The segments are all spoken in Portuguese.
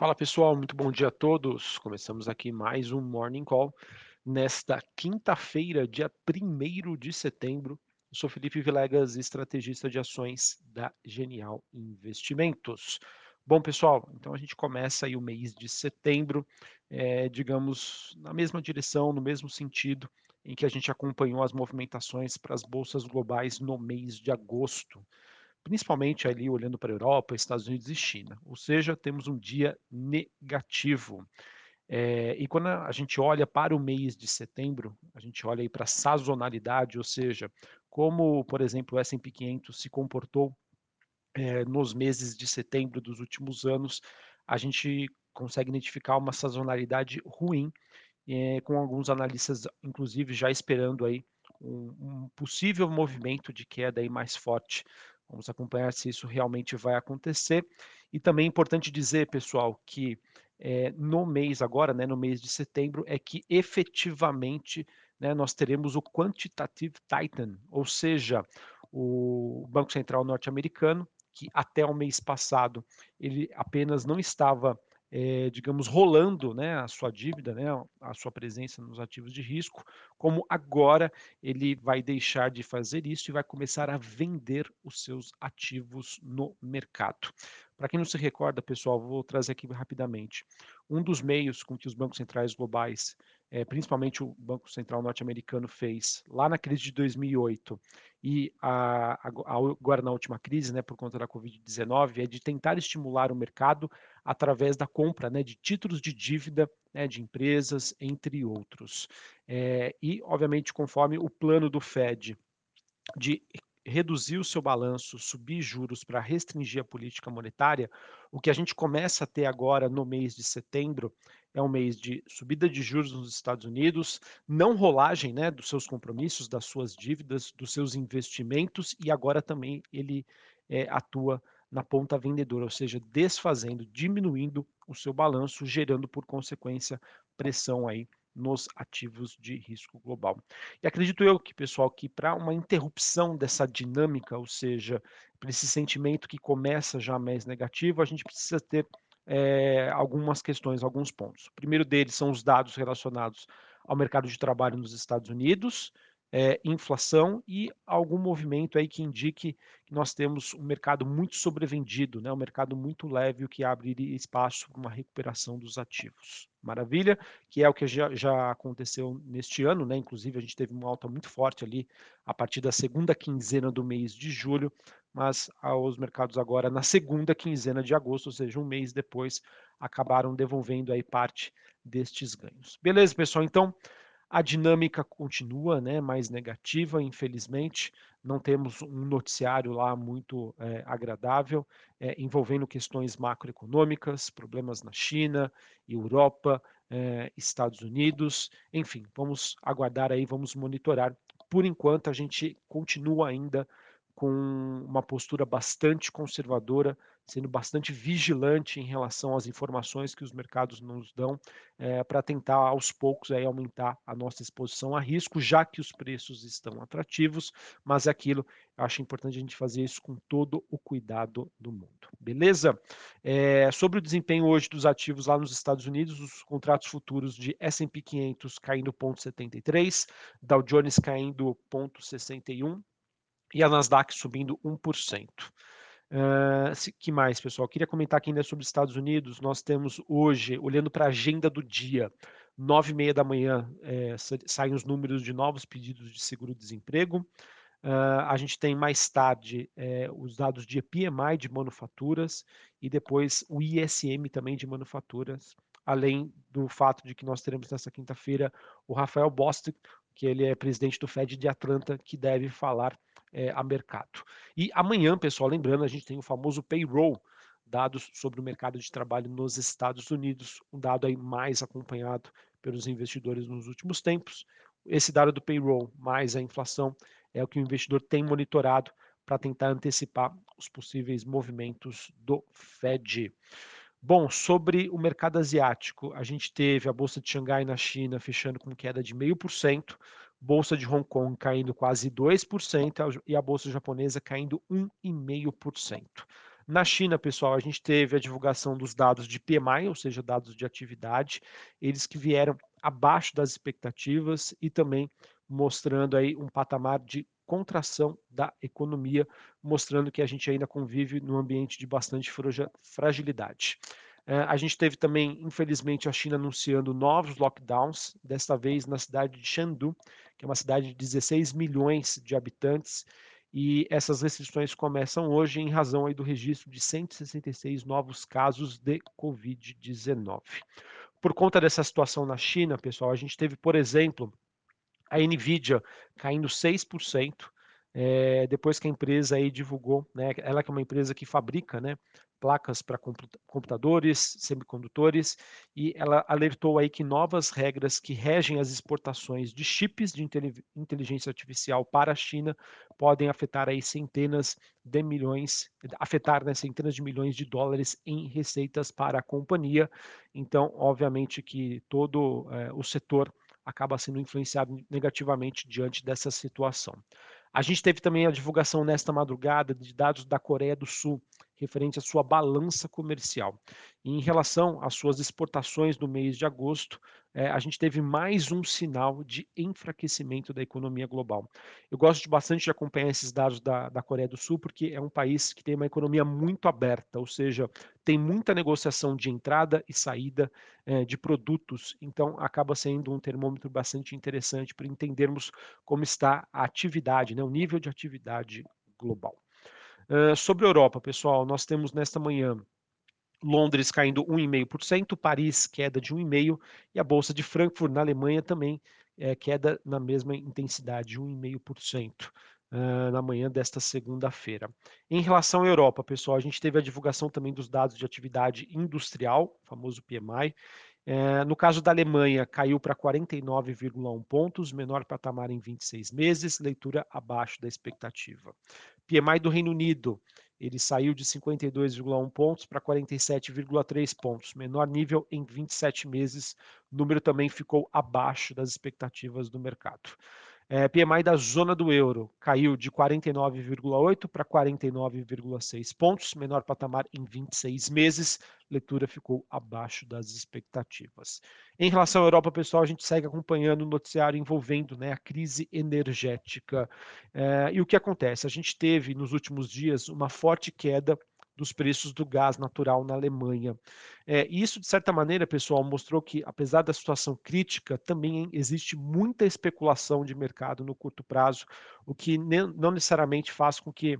Fala pessoal, muito bom dia a todos. Começamos aqui mais um Morning Call nesta quinta-feira, dia 1 de setembro. Eu sou Felipe Vilegas, estrategista de ações da Genial Investimentos. Bom, pessoal, então a gente começa aí o mês de setembro, é, digamos, na mesma direção, no mesmo sentido em que a gente acompanhou as movimentações para as bolsas globais no mês de agosto principalmente ali olhando para a Europa, Estados Unidos e China. Ou seja, temos um dia negativo. É, e quando a gente olha para o mês de setembro, a gente olha aí para a sazonalidade, ou seja, como, por exemplo, o S&P 500 se comportou é, nos meses de setembro dos últimos anos, a gente consegue identificar uma sazonalidade ruim, é, com alguns analistas, inclusive, já esperando aí um, um possível movimento de queda aí mais forte Vamos acompanhar se isso realmente vai acontecer. E também é importante dizer, pessoal, que é, no mês agora, né, no mês de setembro, é que efetivamente né, nós teremos o Quantitative Titan, ou seja, o Banco Central norte-americano, que até o mês passado ele apenas não estava é, digamos, rolando né, a sua dívida, né, a sua presença nos ativos de risco, como agora ele vai deixar de fazer isso e vai começar a vender os seus ativos no mercado. Para quem não se recorda, pessoal, vou trazer aqui rapidamente. Um dos meios com que os bancos centrais globais, é, principalmente o Banco Central norte-americano, fez lá na crise de 2008 e a, a, agora na última crise, né, por conta da Covid-19, é de tentar estimular o mercado através da compra né, de títulos de dívida né, de empresas, entre outros. É, e, obviamente, conforme o plano do Fed de reduzir o seu balanço, subir juros para restringir a política monetária, o que a gente começa a ter agora no mês de setembro é um mês de subida de juros nos Estados Unidos, não rolagem né, dos seus compromissos, das suas dívidas, dos seus investimentos, e agora também ele é, atua na ponta vendedora, ou seja, desfazendo, diminuindo o seu balanço, gerando por consequência pressão aí nos ativos de risco global. E acredito eu que, pessoal, que para uma interrupção dessa dinâmica, ou seja, para esse sentimento que começa já mais negativo, a gente precisa ter é, algumas questões, alguns pontos. O primeiro deles são os dados relacionados ao mercado de trabalho nos Estados Unidos, é, inflação e algum movimento aí que indique que nós temos um mercado muito sobrevendido, né, um mercado muito leve, o que abre espaço para uma recuperação dos ativos. Maravilha, que é o que já, já aconteceu neste ano, né? Inclusive a gente teve uma alta muito forte ali a partir da segunda quinzena do mês de julho, mas os mercados agora na segunda quinzena de agosto, ou seja, um mês depois, acabaram devolvendo aí parte destes ganhos. Beleza, pessoal? Então, a dinâmica continua né, mais negativa, infelizmente. Não temos um noticiário lá muito é, agradável, é, envolvendo questões macroeconômicas, problemas na China, Europa, é, Estados Unidos. Enfim, vamos aguardar aí, vamos monitorar. Por enquanto, a gente continua ainda com uma postura bastante conservadora sendo bastante vigilante em relação às informações que os mercados nos dão, é, para tentar aos poucos aí, aumentar a nossa exposição a risco, já que os preços estão atrativos, mas é aquilo, acho importante a gente fazer isso com todo o cuidado do mundo. Beleza? É, sobre o desempenho hoje dos ativos lá nos Estados Unidos, os contratos futuros de S&P 500 caindo 0,73, Dow Jones caindo 0,61 e a Nasdaq subindo 1%. Que mais, pessoal? Queria comentar aqui ainda sobre os Estados Unidos. Nós temos hoje, olhando para a agenda do dia, nove e meia da manhã, é, saem os números de novos pedidos de seguro-desemprego. Uh, a gente tem mais tarde é, os dados de PMI de manufaturas e depois o ISM também de manufaturas, além do fato de que nós teremos nessa quinta-feira o Rafael Bostic, que ele é presidente do Fed de Atlanta, que deve falar é, a mercado. E amanhã, pessoal, lembrando, a gente tem o famoso payroll, dados sobre o mercado de trabalho nos Estados Unidos, um dado aí mais acompanhado pelos investidores nos últimos tempos. Esse dado do payroll mais a inflação é o que o investidor tem monitorado para tentar antecipar os possíveis movimentos do Fed. Bom, sobre o mercado asiático, a gente teve a bolsa de Xangai na China fechando com queda de 0,5%, Bolsa de Hong Kong caindo quase 2% e a bolsa japonesa caindo 1,5%. Na China, pessoal, a gente teve a divulgação dos dados de PMI, ou seja, dados de atividade, eles que vieram abaixo das expectativas e também mostrando aí um patamar de contração da economia, mostrando que a gente ainda convive num ambiente de bastante fragilidade. É, a gente teve também, infelizmente, a China anunciando novos lockdowns, desta vez na cidade de Chengdu, que é uma cidade de 16 milhões de habitantes, e essas restrições começam hoje em razão aí do registro de 166 novos casos de Covid-19. Por conta dessa situação na China, pessoal, a gente teve, por exemplo, a Nvidia caindo 6%, é, depois que a empresa aí divulgou, né, ela que é uma empresa que fabrica né, placas para computadores, semicondutores, e ela alertou aí que novas regras que regem as exportações de chips de inteligência artificial para a China podem afetar aí centenas de milhões, afetar né, centenas de milhões de dólares em receitas para a companhia. Então, obviamente que todo é, o setor acaba sendo influenciado negativamente diante dessa situação. A gente teve também a divulgação nesta madrugada de dados da Coreia do Sul, referente à sua balança comercial. E em relação às suas exportações no mês de agosto, é, a gente teve mais um sinal de enfraquecimento da economia global. Eu gosto bastante de acompanhar esses dados da, da Coreia do Sul, porque é um país que tem uma economia muito aberta, ou seja, tem muita negociação de entrada e saída é, de produtos, então acaba sendo um termômetro bastante interessante para entendermos como está a atividade, né, o nível de atividade global. Uh, sobre a Europa, pessoal, nós temos nesta manhã Londres caindo 1,5%, Paris queda de 1,5% e a Bolsa de Frankfurt, na Alemanha, também é, queda na mesma intensidade, 1,5%. Uh, na manhã desta segunda-feira. Em relação à Europa, pessoal, a gente teve a divulgação também dos dados de atividade industrial, famoso PMI. Uh, no caso da Alemanha, caiu para 49,1 pontos, menor patamar em 26 meses, leitura abaixo da expectativa. PMI do Reino Unido, ele saiu de 52,1 pontos para 47,3 pontos, menor nível em 27 meses. O número também ficou abaixo das expectativas do mercado. É, PMI da zona do euro caiu de 49,8 para 49,6 pontos, menor patamar em 26 meses. Leitura ficou abaixo das expectativas. Em relação à Europa, pessoal, a gente segue acompanhando o noticiário envolvendo né, a crise energética. É, e o que acontece? A gente teve nos últimos dias uma forte queda dos preços do gás natural na Alemanha. É, isso, de certa maneira, pessoal, mostrou que, apesar da situação crítica, também existe muita especulação de mercado no curto prazo, o que não necessariamente faz com que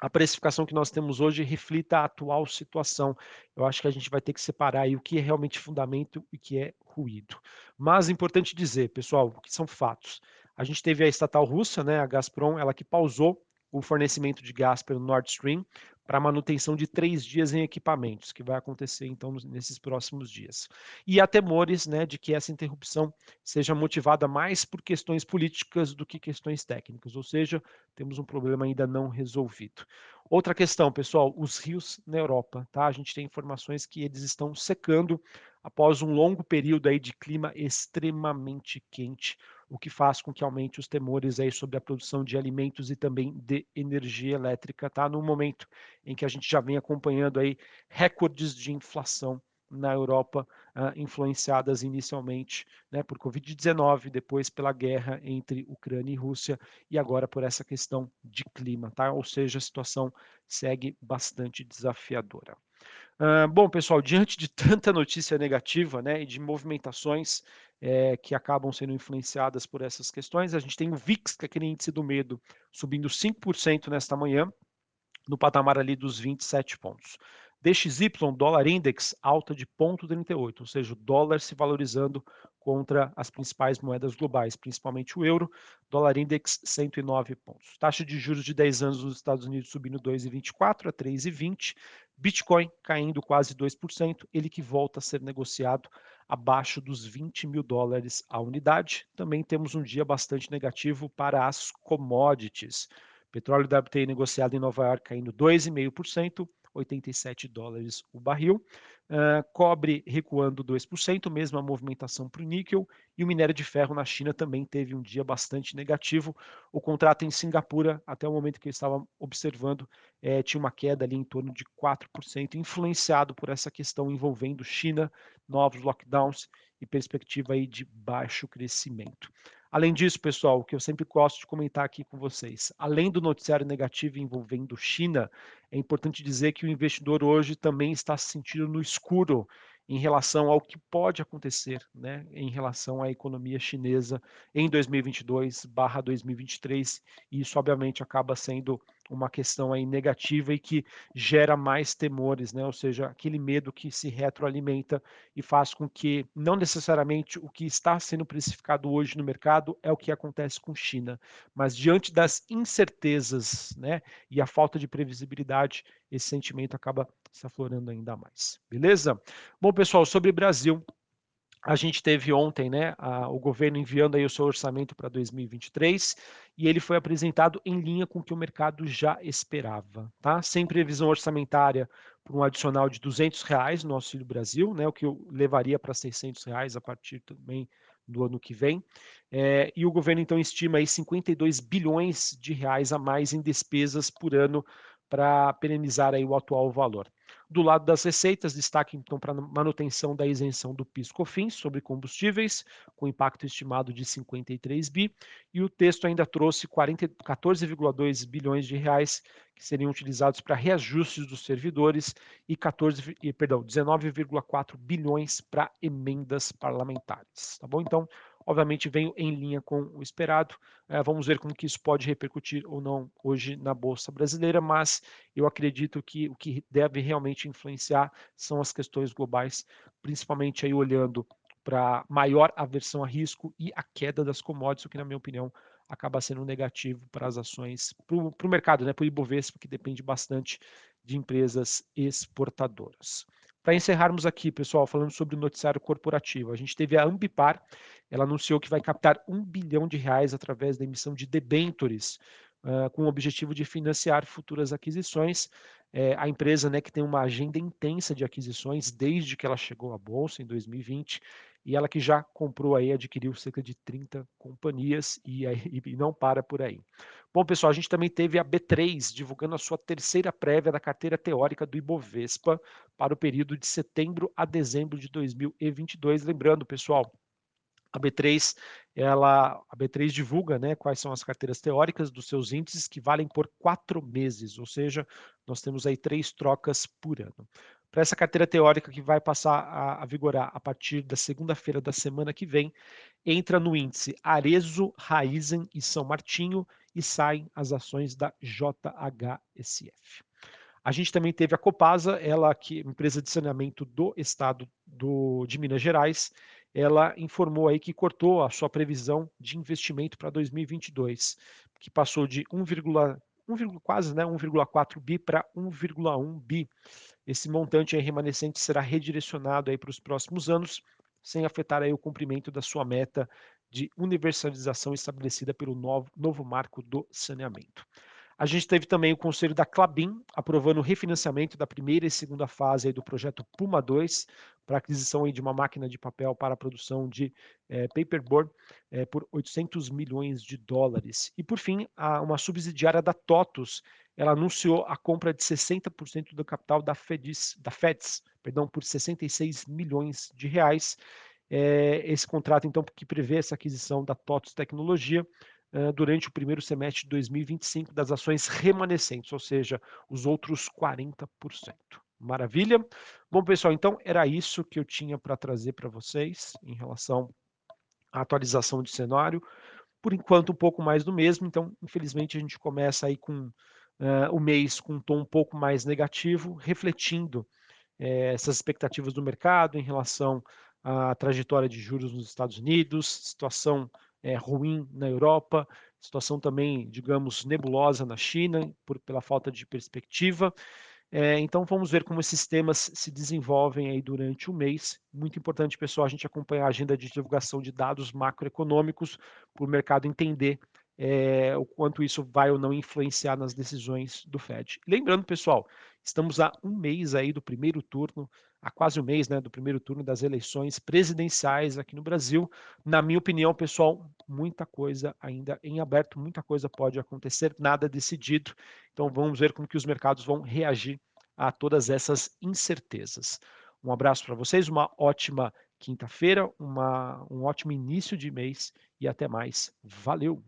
a precificação que nós temos hoje reflita a atual situação. Eu acho que a gente vai ter que separar aí o que é realmente fundamento e o que é ruído. Mas é importante dizer, pessoal, que são fatos. A gente teve a estatal russa, né, a Gazprom, ela que pausou o fornecimento de gás pelo Nord Stream para manutenção de três dias em equipamentos, que vai acontecer então nesses próximos dias. E há temores né, de que essa interrupção seja motivada mais por questões políticas do que questões técnicas, ou seja, temos um problema ainda não resolvido. Outra questão, pessoal, os rios na Europa, tá? A gente tem informações que eles estão secando após um longo período aí de clima extremamente quente o que faz com que aumente os temores aí sobre a produção de alimentos e também de energia elétrica, tá? No momento em que a gente já vem acompanhando aí recordes de inflação na Europa, uh, influenciadas inicialmente né, por Covid-19, depois pela guerra entre Ucrânia e Rússia e agora por essa questão de clima, tá? Ou seja, a situação segue bastante desafiadora. Uh, bom, pessoal, diante de tanta notícia negativa né, e de movimentações é, que acabam sendo influenciadas por essas questões, a gente tem o VIX, que é aquele índice do medo, subindo 5% nesta manhã, no patamar ali dos 27 pontos. DXY, dólar index, alta de 0,38, ou seja, o dólar se valorizando contra as principais moedas globais, principalmente o euro, dólar index 109 pontos. Taxa de juros de 10 anos nos Estados Unidos subindo 2,24 a 3,20, Bitcoin caindo quase 2%, ele que volta a ser negociado abaixo dos 20 mil dólares a unidade. Também temos um dia bastante negativo para as commodities. Petróleo WTI negociado em Nova York caindo 2,5%, 87 dólares o barril. Uh, cobre recuando 2%, mesma movimentação para o níquel, e o minério de ferro na China também teve um dia bastante negativo. O contrato em Singapura, até o momento que eu estava observando, é, tinha uma queda ali em torno de 4%, influenciado por essa questão envolvendo China, novos lockdowns e perspectiva aí de baixo crescimento. Além disso, pessoal, o que eu sempre gosto de comentar aqui com vocês, além do noticiário negativo envolvendo China, é importante dizer que o investidor hoje também está se sentindo no escuro em relação ao que pode acontecer, né, em relação à economia chinesa em 2022/2023, e isso obviamente acaba sendo uma questão aí negativa e que gera mais temores, né? ou seja, aquele medo que se retroalimenta e faz com que não necessariamente o que está sendo precificado hoje no mercado é o que acontece com China, mas diante das incertezas né, e a falta de previsibilidade, esse sentimento acaba se aflorando ainda mais. Beleza? Bom, pessoal, sobre Brasil, a gente teve ontem, né, a, o governo enviando aí o seu orçamento para 2023 e ele foi apresentado em linha com o que o mercado já esperava, tá? Sem previsão orçamentária por um adicional de 200 reais no Auxílio Brasil, né, o que levaria para 600 reais a partir também do ano que vem. É, e o governo então estima aí 52 bilhões de reais a mais em despesas por ano para perenizar aí o atual valor. Do lado das receitas, destaque então para manutenção da isenção do PIS/COFINS sobre combustíveis, com impacto estimado de 53 bi, e o texto ainda trouxe 14,2 bilhões de reais que seriam utilizados para reajustes dos servidores e 14, perdão, 19,4 bilhões para emendas parlamentares, tá bom? Então, obviamente veio em linha com o esperado. É, vamos ver como que isso pode repercutir ou não hoje na Bolsa Brasileira, mas eu acredito que o que deve realmente influenciar são as questões globais, principalmente aí olhando para maior aversão a risco e a queda das commodities, o que, na minha opinião, acaba sendo negativo para as ações, para o mercado, né, para o Ibovespa, que depende bastante de empresas exportadoras. Para encerrarmos aqui, pessoal, falando sobre o noticiário corporativo, a gente teve a Ambipar, ela anunciou que vai captar um bilhão de reais através da emissão de debêntures, uh, com o objetivo de financiar futuras aquisições. É, a empresa né, que tem uma agenda intensa de aquisições desde que ela chegou à Bolsa em 2020, e ela que já comprou aí, adquiriu cerca de 30 companhias e, e não para por aí. Bom, pessoal, a gente também teve a B3 divulgando a sua terceira prévia da carteira teórica do Ibovespa para o período de setembro a dezembro de 2022. Lembrando, pessoal, a B3, ela, a B3 divulga né, quais são as carteiras teóricas dos seus índices que valem por quatro meses, ou seja, nós temos aí três trocas por ano para essa carteira teórica que vai passar a, a vigorar a partir da segunda-feira da semana que vem, entra no índice Arezo, Raizen e São Martinho e saem as ações da JHSF. A gente também teve a Copasa, ela que empresa de saneamento do estado do, de Minas Gerais, ela informou aí que cortou a sua previsão de investimento para 2022, que passou de 1, 1, quase né, 1,4 bi para 1,1 bi. Esse montante remanescente será redirecionado aí para os próximos anos, sem afetar aí o cumprimento da sua meta de universalização estabelecida pelo novo, novo marco do saneamento. A gente teve também o conselho da Clabin aprovando o refinanciamento da primeira e segunda fase do projeto Puma 2 para aquisição de uma máquina de papel para a produção de é, paperboard é, por 800 milhões de dólares. E por fim, a, uma subsidiária da TOTUS ela anunciou a compra de 60% do capital da FEDIS, da FEDS, perdão, por 66 milhões de reais. É, esse contrato, então, que prevê essa aquisição da TOTS Tecnologia uh, durante o primeiro semestre de 2025 das ações remanescentes, ou seja, os outros 40%. Maravilha? Bom, pessoal, então era isso que eu tinha para trazer para vocês em relação à atualização de cenário. Por enquanto, um pouco mais do mesmo, então, infelizmente, a gente começa aí com uh, o mês com um tom um pouco mais negativo, refletindo eh, essas expectativas do mercado em relação à trajetória de juros nos Estados Unidos, situação eh, ruim na Europa, situação também, digamos, nebulosa na China, por, pela falta de perspectiva. É, então vamos ver como esses temas se desenvolvem aí durante o mês. Muito importante, pessoal, a gente acompanhar a agenda de divulgação de dados macroeconômicos para o mercado entender é, o quanto isso vai ou não influenciar nas decisões do Fed. Lembrando, pessoal, estamos a um mês aí do primeiro turno, há quase um mês, né, do primeiro turno das eleições presidenciais aqui no Brasil. Na minha opinião, pessoal, muita coisa ainda em aberto, muita coisa pode acontecer, nada decidido. Então vamos ver como que os mercados vão reagir a todas essas incertezas. Um abraço para vocês, uma ótima quinta-feira, um ótimo início de mês e até mais. Valeu!